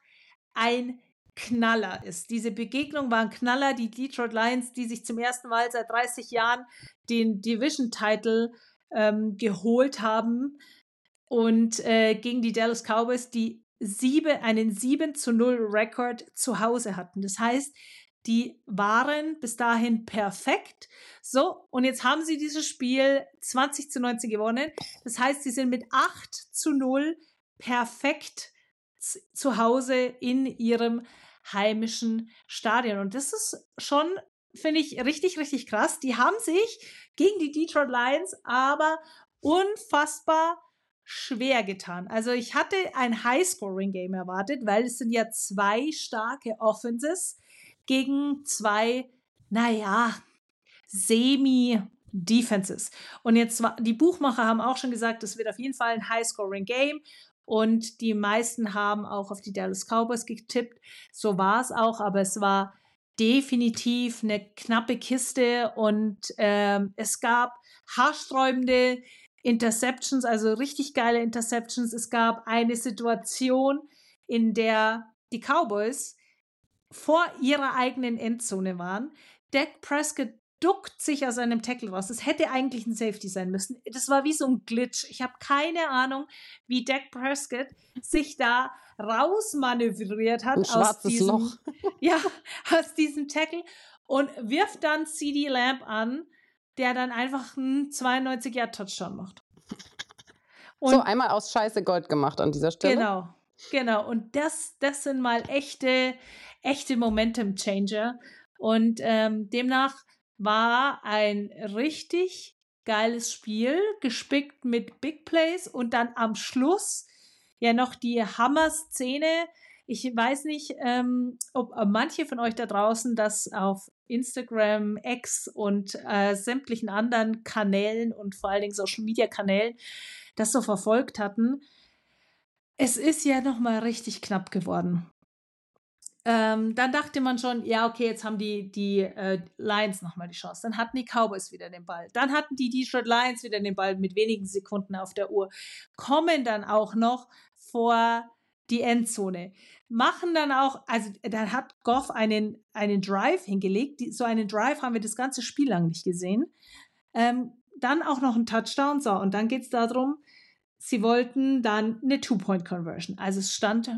ein Knaller ist. Diese Begegnung war ein Knaller. Die Detroit Lions, die sich zum ersten Mal seit 30 Jahren den Division-Title ähm, geholt haben und äh, gegen die Dallas Cowboys, die sieben, einen 7 zu 0 Rekord zu Hause hatten. Das heißt, die waren bis dahin perfekt. So, und jetzt haben sie dieses Spiel 20 zu 19 gewonnen. Das heißt, sie sind mit 8 zu 0 perfekt zu Hause in ihrem heimischen Stadion. Und das ist schon, finde ich, richtig, richtig krass. Die haben sich gegen die Detroit Lions aber unfassbar schwer getan. Also ich hatte ein High-Scoring-Game erwartet, weil es sind ja zwei starke Offenses gegen zwei, naja, Semi-Defenses. Und jetzt die Buchmacher haben auch schon gesagt, es wird auf jeden Fall ein High-Scoring-Game. Und die meisten haben auch auf die Dallas Cowboys getippt. So war es auch, aber es war definitiv eine knappe Kiste und ähm, es gab haarsträubende Interceptions, also richtig geile Interceptions. Es gab eine Situation, in der die Cowboys vor ihrer eigenen Endzone waren. Dak Prescott duckt sich aus einem Tackle raus. Das hätte eigentlich ein Safety sein müssen. Das war wie so ein Glitch. Ich habe keine Ahnung, wie Dak Prescott sich da rausmanövriert hat aus diesem Loch. ja, aus diesem Tackle und wirft dann CD Lamb an, der dann einfach einen 92 Yard Touchdown macht. Und so einmal aus Scheiße Gold gemacht an dieser Stelle. Genau. Genau, und das, das sind mal echte, echte Momentum Changer. Und ähm, demnach war ein richtig geiles Spiel, gespickt mit Big Plays und dann am Schluss ja noch die Hammer-Szene. Ich weiß nicht, ähm, ob manche von euch da draußen das auf Instagram, X und äh, sämtlichen anderen Kanälen und vor allen Dingen Social Media Kanälen das so verfolgt hatten. Es ist ja noch mal richtig knapp geworden. Ähm, dann dachte man schon, ja, okay, jetzt haben die, die äh, Lions nochmal die Chance. Dann hatten die Cowboys wieder den Ball. Dann hatten die Detroit Lions wieder den Ball mit wenigen Sekunden auf der Uhr. Kommen dann auch noch vor die Endzone. Machen dann auch, also dann hat Goff einen, einen Drive hingelegt. Die, so einen Drive haben wir das ganze Spiel lang nicht gesehen. Ähm, dann auch noch ein Touchdown. So, und dann geht es darum, sie wollten dann eine Two-Point-Conversion. Also es stand,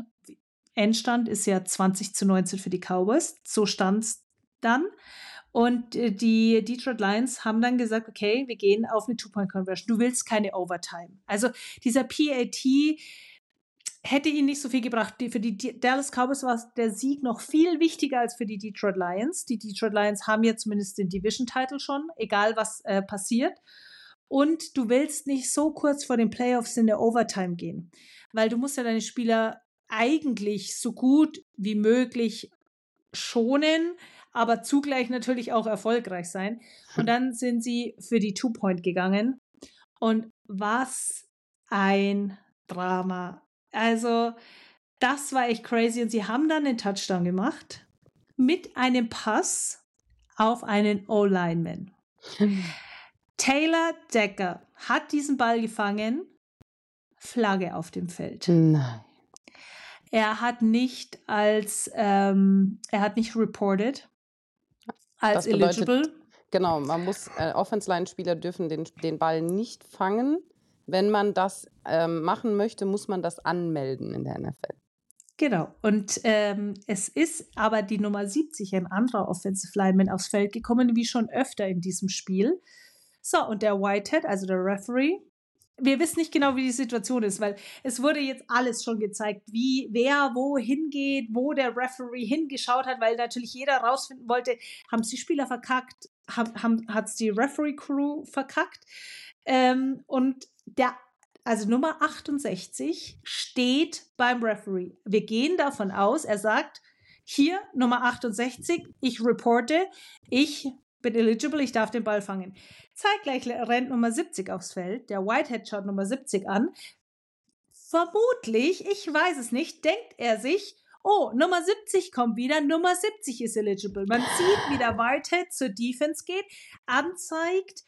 Endstand ist ja 20 zu 19 für die Cowboys. So stand es dann. Und äh, die Detroit Lions haben dann gesagt, okay, wir gehen auf eine Two-Point-Conversion. Du willst keine Overtime. Also dieser PAT hätte ihnen nicht so viel gebracht. Für die Dallas Cowboys war der Sieg noch viel wichtiger als für die Detroit Lions. Die Detroit Lions haben ja zumindest den Division-Title schon, egal was äh, passiert. Und du willst nicht so kurz vor den Playoffs in der Overtime gehen, weil du musst ja deine Spieler eigentlich so gut wie möglich schonen, aber zugleich natürlich auch erfolgreich sein. Und dann sind sie für die Two-Point gegangen. Und was ein Drama. Also, das war echt crazy. Und sie haben dann den Touchdown gemacht mit einem Pass auf einen O-Lineman. Taylor Decker hat diesen Ball gefangen, Flagge auf dem Feld. Nein. Er hat nicht als, ähm, er hat nicht reported als bedeutet, eligible. Genau, man muss, äh, Offense-Line-Spieler dürfen den, den Ball nicht fangen. Wenn man das ähm, machen möchte, muss man das anmelden in der NFL. Genau. Und ähm, es ist aber die Nummer 70, ein anderer Offensive Lineman, aufs Feld gekommen, wie schon öfter in diesem Spiel. So, und der Whitehead, also der Referee, wir wissen nicht genau, wie die Situation ist, weil es wurde jetzt alles schon gezeigt, wie wer wo hingeht, wo der Referee hingeschaut hat, weil natürlich jeder rausfinden wollte, haben es die Spieler verkackt, hat es die Referee-Crew verkackt. Ähm, und der, also Nummer 68 steht beim Referee. Wir gehen davon aus, er sagt, hier Nummer 68, ich reporte, ich bin eligible, ich darf den Ball fangen. Zeitgleich rennt Nummer 70 aufs Feld. Der Whitehead schaut Nummer 70 an. Vermutlich, ich weiß es nicht, denkt er sich, oh, Nummer 70 kommt wieder, Nummer 70 ist eligible. Man sieht, wie der Whitehead zur Defense geht, anzeigt,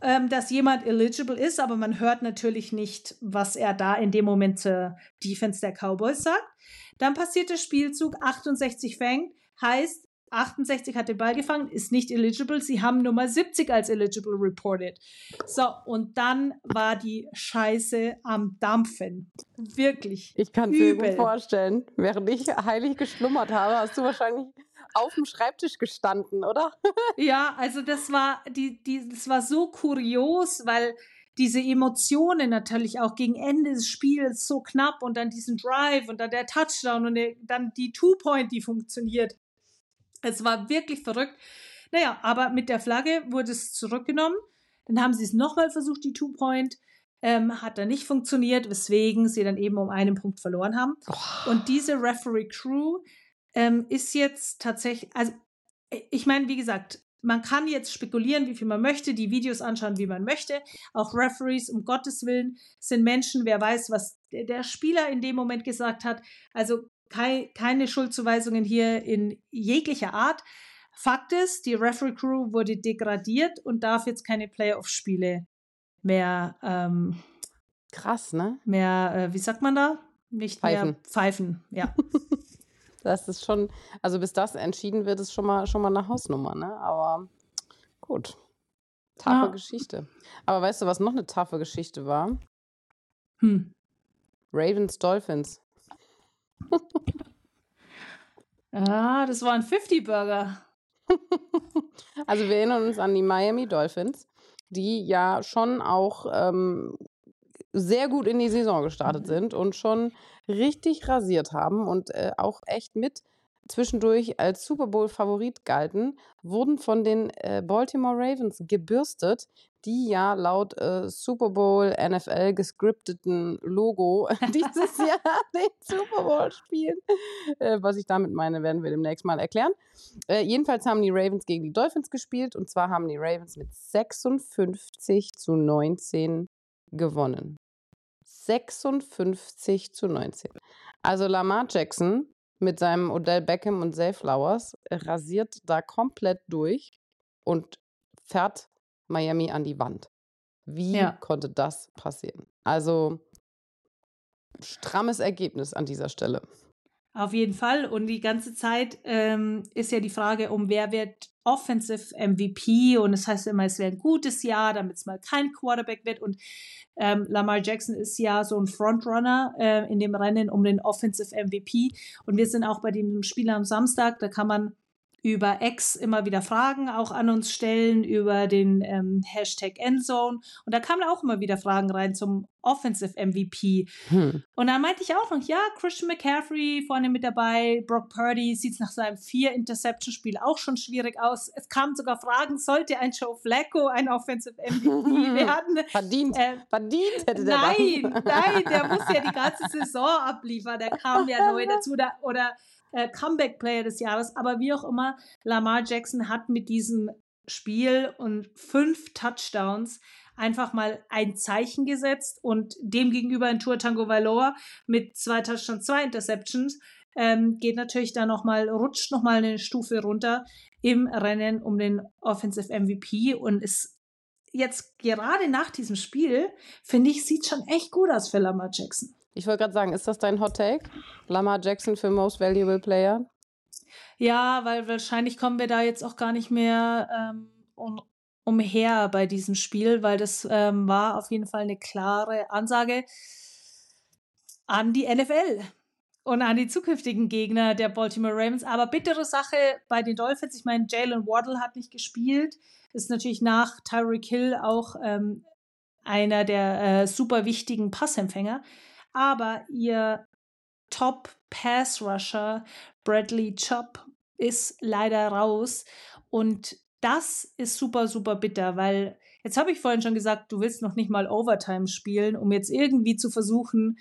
ähm, dass jemand eligible ist, aber man hört natürlich nicht, was er da in dem Moment zur Defense der Cowboys sagt. Dann passiert der Spielzug, 68 fängt, heißt, 68 hat den Ball gefangen, ist nicht eligible. Sie haben Nummer 70 als eligible reported. So, und dann war die Scheiße am Dampfen. Wirklich. Ich kann es mir gut vorstellen. Während ich heilig geschlummert habe, hast du wahrscheinlich auf dem Schreibtisch gestanden, oder? ja, also das war, die, die, das war so kurios, weil diese Emotionen natürlich auch gegen Ende des Spiels so knapp und dann diesen Drive und dann der Touchdown und der, dann die Two-Point, die funktioniert. Es war wirklich verrückt. Naja, aber mit der Flagge wurde es zurückgenommen. Dann haben sie es nochmal versucht, die Two-Point. Ähm, hat dann nicht funktioniert, weswegen sie dann eben um einen Punkt verloren haben. Oh. Und diese Referee-Crew ähm, ist jetzt tatsächlich, also ich meine, wie gesagt, man kann jetzt spekulieren, wie viel man möchte, die Videos anschauen, wie man möchte. Auch Referees, um Gottes Willen, sind Menschen, wer weiß, was der Spieler in dem Moment gesagt hat. Also kei keine Schuldzuweisungen hier in jeglicher Art. Fakt ist, die Referee Crew wurde degradiert und darf jetzt keine Playoff-Spiele mehr. Ähm, Krass, ne? Mehr, äh, wie sagt man da? Nicht pfeifen. mehr pfeifen, ja. das ist schon, also bis das entschieden wird, ist schon mal, schon mal eine Hausnummer, ne? Aber gut. Taffe ja. Geschichte. Aber weißt du, was noch eine taffe Geschichte war? Hm. Ravens Dolphins. ah, das war ein 50-Burger. also wir erinnern uns an die Miami Dolphins, die ja schon auch ähm, sehr gut in die Saison gestartet sind und schon richtig rasiert haben und äh, auch echt mit zwischendurch als Super Bowl-Favorit galten, wurden von den äh, Baltimore Ravens gebürstet, die ja laut äh, Super Bowl NFL gescripteten Logo dieses Jahr den Super Bowl spielen. Äh, was ich damit meine, werden wir demnächst mal erklären. Äh, jedenfalls haben die Ravens gegen die Dolphins gespielt und zwar haben die Ravens mit 56 zu 19 gewonnen. 56 zu 19. Also Lamar Jackson mit seinem Odell Beckham und Zay Flowers rasiert da komplett durch und fährt Miami an die Wand. Wie ja. konnte das passieren? Also strammes Ergebnis an dieser Stelle. Auf jeden Fall. Und die ganze Zeit ähm, ist ja die Frage, um wer wird Offensive MVP und es das heißt immer, es wäre ein gutes Jahr, damit es mal kein Quarterback wird. Und ähm, Lamar Jackson ist ja so ein Frontrunner äh, in dem Rennen um den Offensive MVP und wir sind auch bei dem Spiel am Samstag, da kann man über X immer wieder Fragen auch an uns stellen, über den ähm, Hashtag Endzone. Und da kamen auch immer wieder Fragen rein zum Offensive MVP. Hm. Und dann meinte ich auch noch, ja, Christian McCaffrey vorne mit dabei, Brock Purdy sieht nach seinem Vier-Interception-Spiel auch schon schwierig aus. Es kamen sogar Fragen, sollte ein Joe Flacco ein Offensive MVP werden? verdient, äh, verdient hätte der Nein, dann. nein, der muss ja die ganze Saison abliefern. Der kam ja neu dazu. Da, oder äh, Comeback-Player des Jahres. Aber wie auch immer, Lamar Jackson hat mit diesem Spiel und fünf Touchdowns einfach mal ein Zeichen gesetzt und demgegenüber in Tour Tango Valor mit zwei Touchdowns, zwei Interceptions ähm, geht natürlich da noch mal rutscht noch mal eine Stufe runter im Rennen um den Offensive MVP und ist jetzt gerade nach diesem Spiel finde ich sieht schon echt gut aus für Lamar Jackson. Ich wollte gerade sagen, ist das dein Hot Take? Lamar Jackson für Most Valuable Player? Ja, weil wahrscheinlich kommen wir da jetzt auch gar nicht mehr ähm, um, umher bei diesem Spiel, weil das ähm, war auf jeden Fall eine klare Ansage an die NFL und an die zukünftigen Gegner der Baltimore Ravens. Aber bittere Sache bei den Dolphins. Ich meine, Jalen Waddle hat nicht gespielt. Ist natürlich nach Tyreek Hill auch ähm, einer der äh, super wichtigen Passempfänger aber ihr Top Pass Rusher Bradley Chubb ist leider raus und das ist super, super bitter, weil jetzt habe ich vorhin schon gesagt, du willst noch nicht mal Overtime spielen, um jetzt irgendwie zu versuchen,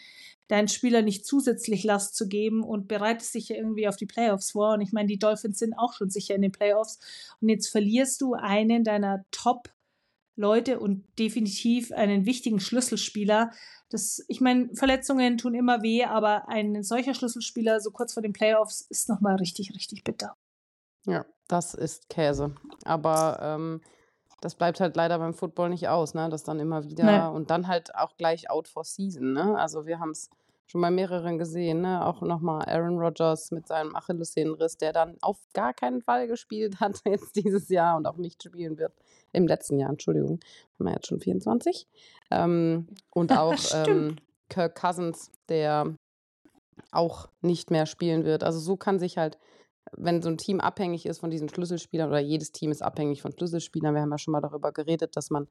deinen Spieler nicht zusätzlich Last zu geben und bereitest dich ja irgendwie auf die Playoffs vor. Und ich meine, die Dolphins sind auch schon sicher in den Playoffs. Und jetzt verlierst du einen deiner Top-Leute und definitiv einen wichtigen Schlüsselspieler das, ich meine, Verletzungen tun immer weh, aber ein solcher Schlüsselspieler so kurz vor den Playoffs ist nochmal richtig, richtig bitter. Ja, das ist Käse. Aber ähm, das bleibt halt leider beim Football nicht aus, ne? Das dann immer wieder nee. und dann halt auch gleich out for season, ne? Also wir haben es schon bei mehreren gesehen, ne? Auch nochmal Aaron Rodgers mit seinem Achillessehnenriss, der dann auf gar keinen Fall gespielt hat jetzt dieses Jahr und auch nicht spielen wird. Im letzten Jahr, Entschuldigung. Haben wir jetzt schon 24. Ähm, und auch ähm, Kirk Cousins, der auch nicht mehr spielen wird. Also so kann sich halt, wenn so ein Team abhängig ist von diesen Schlüsselspielern oder jedes Team ist abhängig von Schlüsselspielern, wir haben ja schon mal darüber geredet, dass man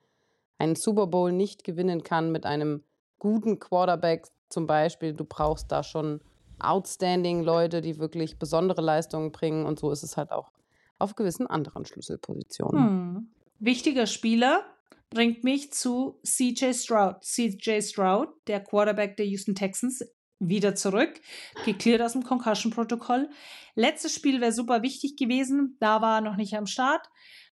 einen Super Bowl nicht gewinnen kann mit einem guten Quarterback zum Beispiel. Du brauchst da schon outstanding Leute, die wirklich besondere Leistungen bringen und so ist es halt auch auf gewissen anderen Schlüsselpositionen. Hm. Wichtiger Spieler bringt mich zu CJ Stroud. CJ Stroud, der Quarterback der Houston Texans, wieder zurück, geklärt aus dem Concussion-Protokoll. Letztes Spiel wäre super wichtig gewesen, da war er noch nicht am Start.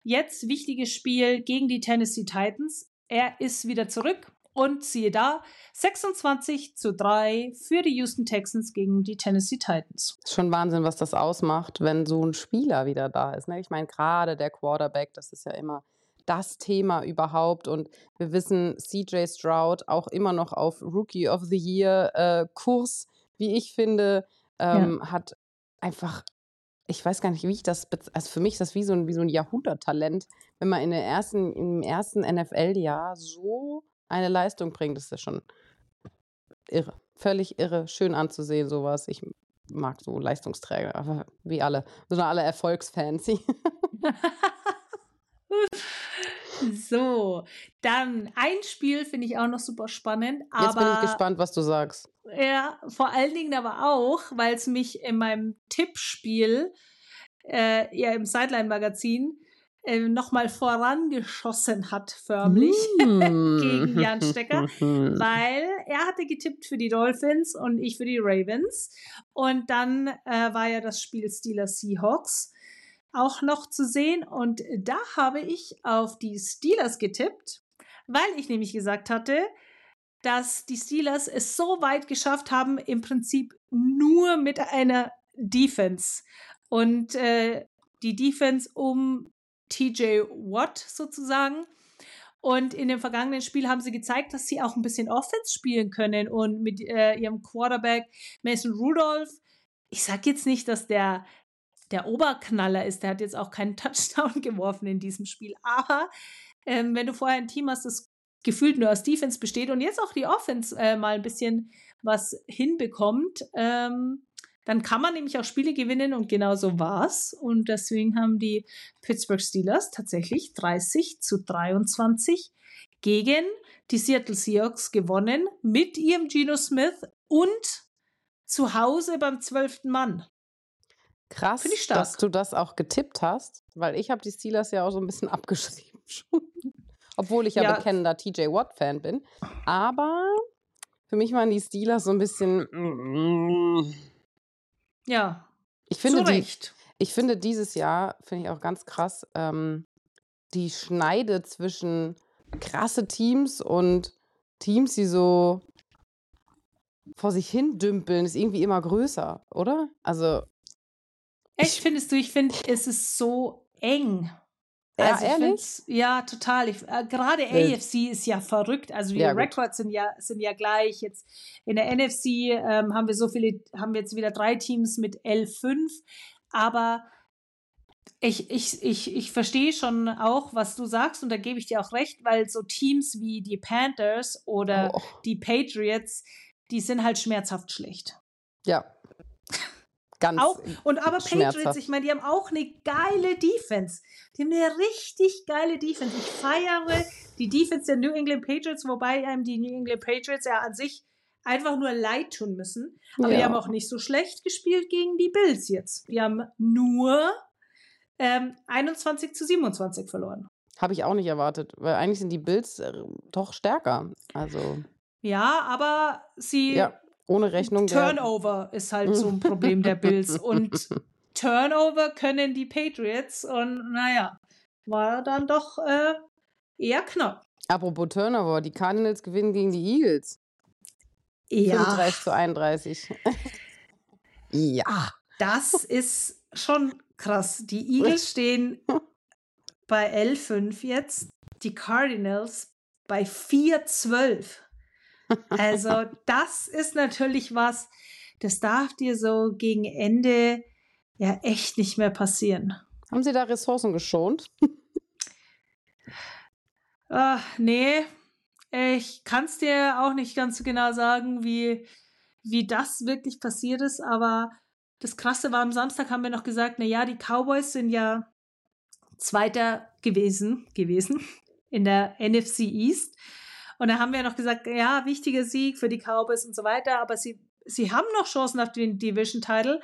Jetzt wichtiges Spiel gegen die Tennessee Titans. Er ist wieder zurück und siehe da, 26 zu 3 für die Houston Texans gegen die Tennessee Titans. Ist schon Wahnsinn, was das ausmacht, wenn so ein Spieler wieder da ist. Ne? Ich meine, gerade der Quarterback, das ist ja immer das Thema überhaupt. Und wir wissen, CJ Stroud auch immer noch auf Rookie of the Year äh, Kurs, wie ich finde, ähm, ja. hat einfach ich weiß gar nicht, wie ich das, also für mich ist das wie so ein, wie so ein Jahrhunderttalent, wenn man in der ersten, im ersten NFL-Jahr so eine Leistung bringt, ist das schon irre. Völlig irre, schön anzusehen, sowas. Ich mag so Leistungsträger, aber wie alle. Sind alle Erfolgsfans. so, dann ein Spiel finde ich auch noch super spannend. Jetzt bin ich gespannt, was du sagst. Ja, vor allen Dingen aber auch, weil es mich in meinem Tippspiel, äh, ja im Sideline-Magazin, äh, nochmal vorangeschossen hat, förmlich, mm. gegen Jan Stecker, weil er hatte getippt für die Dolphins und ich für die Ravens. Und dann äh, war ja das Spiel Steelers Seahawks auch noch zu sehen. Und da habe ich auf die Steelers getippt, weil ich nämlich gesagt hatte, dass die Steelers es so weit geschafft haben, im Prinzip nur mit einer Defense. Und äh, die Defense um TJ Watt sozusagen. Und in dem vergangenen Spiel haben sie gezeigt, dass sie auch ein bisschen Offense spielen können und mit äh, ihrem Quarterback Mason Rudolph. Ich sage jetzt nicht, dass der der Oberknaller ist. Der hat jetzt auch keinen Touchdown geworfen in diesem Spiel. Aber ähm, wenn du vorher ein Team hast, das gefühlt nur aus Defense besteht und jetzt auch die Offense äh, mal ein bisschen was hinbekommt, ähm, dann kann man nämlich auch Spiele gewinnen und genau so war's. Und deswegen haben die Pittsburgh Steelers tatsächlich 30 zu 23 gegen die Seattle Seahawks gewonnen mit ihrem Geno Smith und zu Hause beim zwölften Mann. Krass, dass du das auch getippt hast, weil ich habe die Steelers ja auch so ein bisschen abgeschrieben schon. Obwohl ich ja, ja. bekennender TJ Watt-Fan bin. Aber für mich waren die Steelers so ein bisschen. Ja. Ich finde, die, ich finde dieses Jahr, finde ich auch ganz krass, ähm, die Schneide zwischen krasse Teams und Teams, die so vor sich hin dümpeln, ist irgendwie immer größer, oder? Also. Echt, findest du? Ich finde, es ist so eng. Ja, also ehrlich? Ja, total. Ich, äh, gerade AFC ist ja verrückt. Also die ja, Records sind ja, sind ja gleich. Jetzt in der NFC ähm, haben wir so viele, haben wir jetzt wieder drei Teams mit L5. Aber ich, ich, ich, ich verstehe schon auch, was du sagst, und da gebe ich dir auch recht, weil so Teams wie die Panthers oder oh. die Patriots, die sind halt schmerzhaft schlecht. Ja. Ganz auch, und aber Patriots, ich meine, die haben auch eine geile Defense. Die haben eine richtig geile Defense. Ich feiere die Defense der New England Patriots, wobei einem die New England Patriots ja an sich einfach nur leid tun müssen. Aber ja. die haben auch nicht so schlecht gespielt gegen die Bills jetzt. Die haben nur ähm, 21 zu 27 verloren. Habe ich auch nicht erwartet, weil eigentlich sind die Bills äh, doch stärker. Also. Ja, aber sie. Ja, ohne Rechnung. Turnover ist halt so ein Problem der Bills. Und Turnover können die Patriots. Und naja, war dann doch äh, eher knapp. Apropos Turnover, die Cardinals gewinnen gegen die Eagles. Ja. 35 zu 31. ja. Ah, das ist schon krass. Die Eagles stehen bei L5 jetzt, die Cardinals bei 4-12. Also, das ist natürlich was, das darf dir so gegen Ende ja echt nicht mehr passieren. Haben Sie da Ressourcen geschont? Ach, nee, ich kann es dir auch nicht ganz so genau sagen, wie, wie das wirklich passiert ist, aber das Krasse war, am Samstag haben wir noch gesagt, na ja, die Cowboys sind ja Zweiter gewesen, gewesen in der NFC East. Und da haben wir noch gesagt, ja, wichtiger Sieg für die Cowboys und so weiter, aber sie, sie haben noch Chancen auf den Division-Title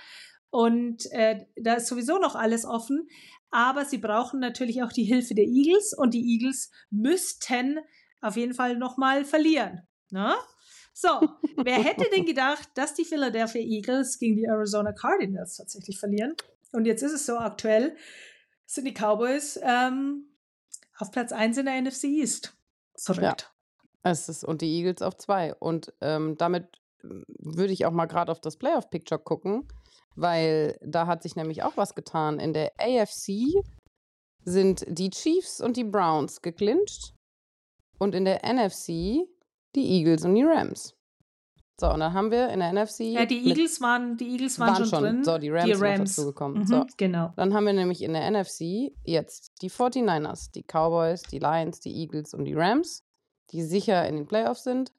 und äh, da ist sowieso noch alles offen. Aber sie brauchen natürlich auch die Hilfe der Eagles und die Eagles müssten auf jeden Fall nochmal verlieren. Ne? So, wer hätte denn gedacht, dass die Philadelphia Eagles gegen die Arizona Cardinals tatsächlich verlieren? Und jetzt ist es so aktuell, sind die Cowboys ähm, auf Platz 1 in der NFC East. Verrückt. Es ist, und die Eagles auf 2. Und ähm, damit hm, würde ich auch mal gerade auf das Playoff-Picture gucken, weil da hat sich nämlich auch was getan. In der AFC sind die Chiefs und die Browns geklincht. Und in der NFC die Eagles und die Rams. So, und dann haben wir in der NFC. Ja, die Eagles waren, die Eagles waren, waren schon, drin. So, die Rams, die Rams. sind dazugekommen. Mhm, so. Genau. Dann haben wir nämlich in der NFC jetzt die 49ers, die Cowboys, die Lions, die Eagles und die Rams, die sicher in den Playoffs sind.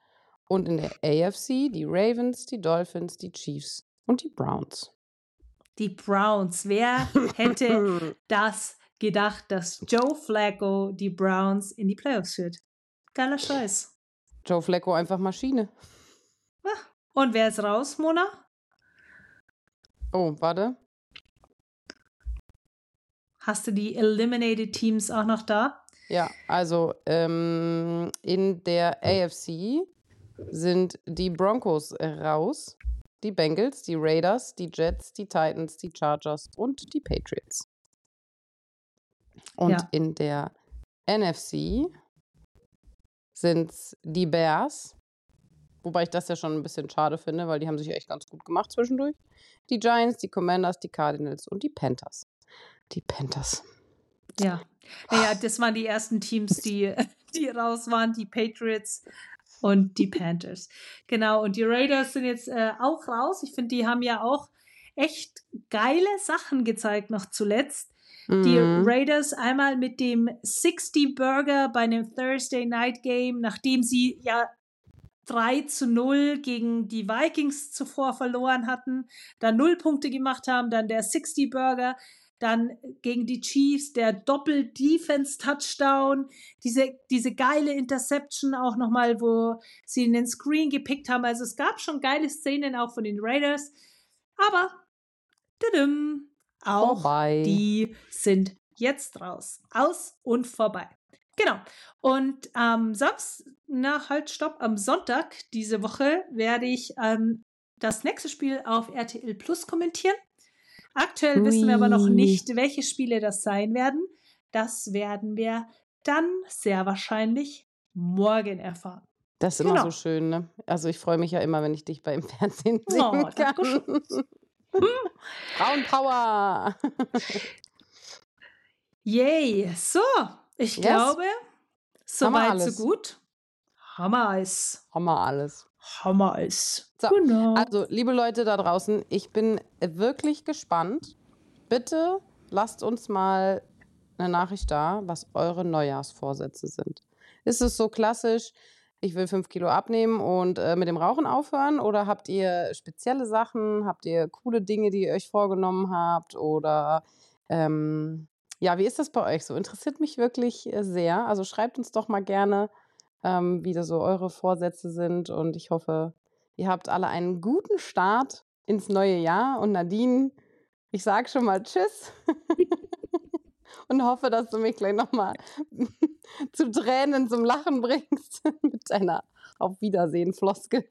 Und in der AFC die Ravens, die Dolphins, die Chiefs und die Browns. Die Browns. Wer hätte das gedacht, dass Joe Flacco die Browns in die Playoffs führt? Geiler Scheiß. Joe Flacco einfach Maschine. Und wer ist raus, Mona? Oh, warte. Hast du die Eliminated Teams auch noch da? Ja, also ähm, in der AFC sind die Broncos raus, die Bengals, die Raiders, die Jets, die Titans, die Chargers und die Patriots. Und ja. in der NFC sind es die Bears. Wobei ich das ja schon ein bisschen schade finde, weil die haben sich echt ganz gut gemacht zwischendurch. Die Giants, die Commanders, die Cardinals und die Panthers. Die Panthers. Ja. Naja, das waren die ersten Teams, die, die raus waren, die Patriots und die Panthers. Genau, und die Raiders sind jetzt äh, auch raus. Ich finde, die haben ja auch echt geile Sachen gezeigt, noch zuletzt. Die Mhm. Raiders einmal mit dem 60 Burger bei einem Thursday Night Game, nachdem sie ja 3 zu 0 gegen die Vikings zuvor verloren hatten, dann 0 Punkte gemacht haben, dann der 60 Burger, dann gegen die Chiefs der Doppel-Defense-Touchdown, diese, diese geile Interception auch nochmal, wo sie in den Screen gepickt haben. Also es gab schon geile Szenen auch von den Raiders, aber tadam, auch Vorbei. die sind jetzt raus. Aus und vorbei. Genau. Und am Samstag, na halt, stopp, am Sonntag diese Woche werde ich ähm, das nächste Spiel auf RTL Plus kommentieren. Aktuell wissen wir aber noch Ui. nicht, welche Spiele das sein werden. Das werden wir dann sehr wahrscheinlich morgen erfahren. Das ist immer Genau. so schön, ne? Also ich freue mich ja immer, wenn ich dich beim Fernsehen sehen Oh, kann. Frauenpower! Yay! So, ich Yes. glaube, soweit alles. so gut. Hammer Eis. Hammer alles. Hammer Eis. So, genau. Also, liebe Leute da draußen, ich bin wirklich gespannt. Bitte lasst uns mal eine Nachricht da, was eure Neujahrsvorsätze sind. Ist es so klassisch, ich will fünf Kilo abnehmen und äh, mit dem Rauchen aufhören? Oder habt ihr spezielle Sachen? Habt ihr coole Dinge, die ihr euch vorgenommen habt? Oder ähm, ja, wie ist das bei euch so? Interessiert mich wirklich äh, sehr. Also schreibt uns doch mal gerne, ähm, wie da so eure Vorsätze sind. Und ich hoffe, ihr habt alle einen guten Start ins neue Jahr. Und Nadine, ich sage schon mal Tschüss. und hoffe, dass du mich gleich nochmal zu Tränen zum Lachen bringst mit deiner Auf Wiedersehen-Floskel.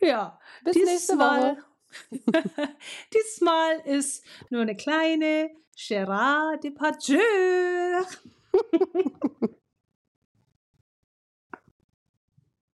ja, Bis nächste diesmal, Woche. diesmal ist nur eine kleine Gerard Depardieu.